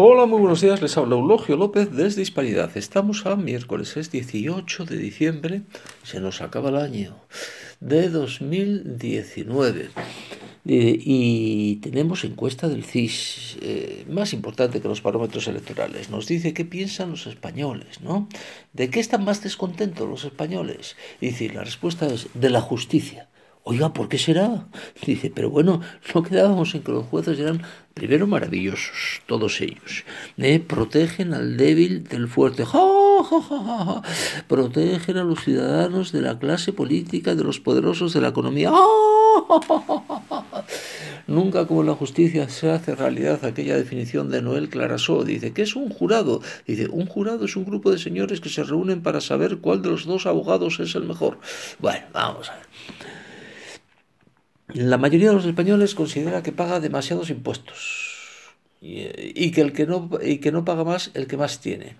Hola, muy buenos días. Les habla Eulogio López desde Hispanidad. Estamos a miércoles, es 18 de diciembre. Se nos acaba el año de 2019. y tenemos encuesta del CIS, eh, más importante que los parámetros electorales. Nos dice qué piensan los españoles, ¿no? ¿De qué están más descontentos los españoles? Y dice, la respuesta es de la justicia. Oiga, ¿por qué será? Dice, pero bueno, no quedábamos en que los jueces eran primero maravillosos, todos ellos. ¿eh? Protegen al débil del fuerte. Protegen a los ciudadanos de la clase política, de los poderosos de la economía. Nunca como la justicia se hace realidad aquella definición de Noel Clarasó. Dice, ¿qué es un jurado? Dice, un jurado es un grupo de señores que se reúnen para saber cuál de los dos abogados es el mejor. Bueno, vamos a ver. La mayoría de los españoles considera que paga demasiados impuestos y, que el que no y que no paga más el que más tiene.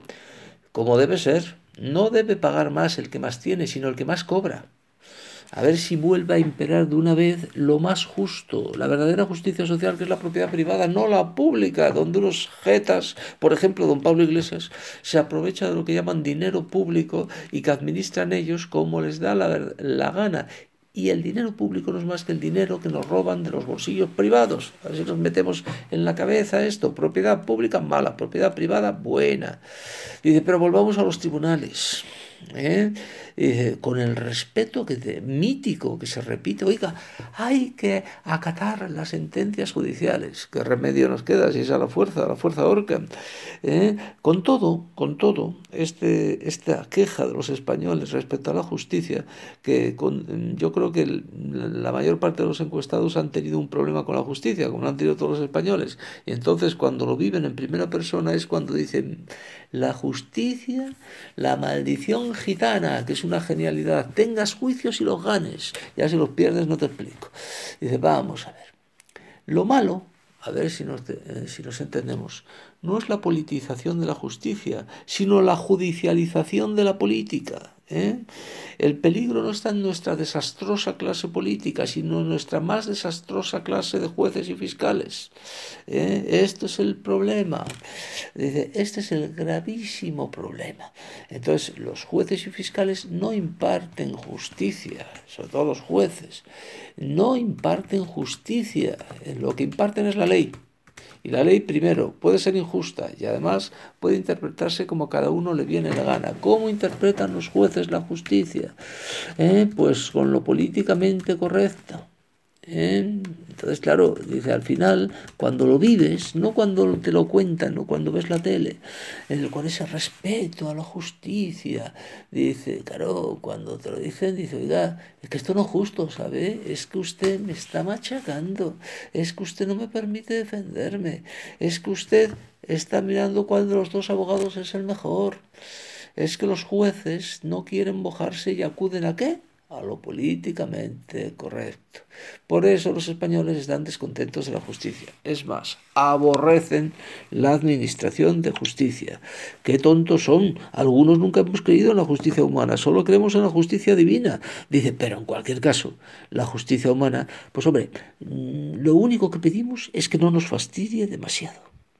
Como debe ser, no debe pagar más el que más tiene, sino el que más cobra. A ver si vuelve a imperar de una vez lo más justo, la verdadera justicia social que es la propiedad privada, no la pública, donde unos jetas, por ejemplo, don Pablo Iglesias, se aprovecha de lo que llaman dinero público y que administran ellos como les da la, la gana y el dinero público no es más que el dinero que nos roban de los bolsillos privados. A ver si nos metemos en la cabeza esto. Propiedad pública mala, propiedad privada buena. Dice, pero volvamos a los tribunales. ¿Eh? con el respeto que mítico que se repite, oiga, hay que acatar las sentencias judiciales, ¿qué remedio nos queda si es a la fuerza, a la fuerza orca? ¿eh? Con todo, con todo, este, esta queja de los españoles respecto a la justicia, que yo creo que la mayor parte de los encuestados han tenido un problema con la justicia, como lo han tenido todos los españoles, y entonces cuando lo viven en primera persona es cuando dicen, la justicia, la maldición gitana, que es una genialidad, tengas juicios y los ganes, ya si los pierdes no te explico. Dice, vamos a ver, lo malo, a ver si nos, eh, si nos entendemos, no es la politización de la justicia, sino la judicialización de la política. ¿eh? El peligro no está en nuestra desastrosa clase política, sino en nuestra más desastrosa clase de jueces y fiscales. ¿eh? Esto es el problema. Este es el gravísimo problema. Entonces, los jueces y fiscales no imparten justicia, sobre todo los jueces, no imparten justicia. Lo que imparten es la ley. Y la ley, primero, puede ser injusta y además puede interpretarse como cada uno le viene la gana. ¿Cómo interpretan los jueces la justicia? Eh, pues con lo políticamente correcto. ¿Eh? Entonces, claro, dice, al final, cuando lo vives, no cuando te lo cuentan, no cuando ves la tele, con ese respeto a la justicia, dice, claro, cuando te lo dicen, dice, oiga, es que esto no es justo, ¿sabe? Es que usted me está machacando, es que usted no me permite defenderme, es que usted está mirando cuál de los dos abogados es el mejor, es que los jueces no quieren mojarse y acuden a qué? A lo políticamente correcto. Por eso los españoles están descontentos de la justicia. Es más, aborrecen la administración de justicia. Qué tontos son. Algunos nunca hemos creído en la justicia humana, solo creemos en la justicia divina. Dice, pero en cualquier caso, la justicia humana, pues hombre, mm, lo único que pedimos es que no nos fastidie demasiado.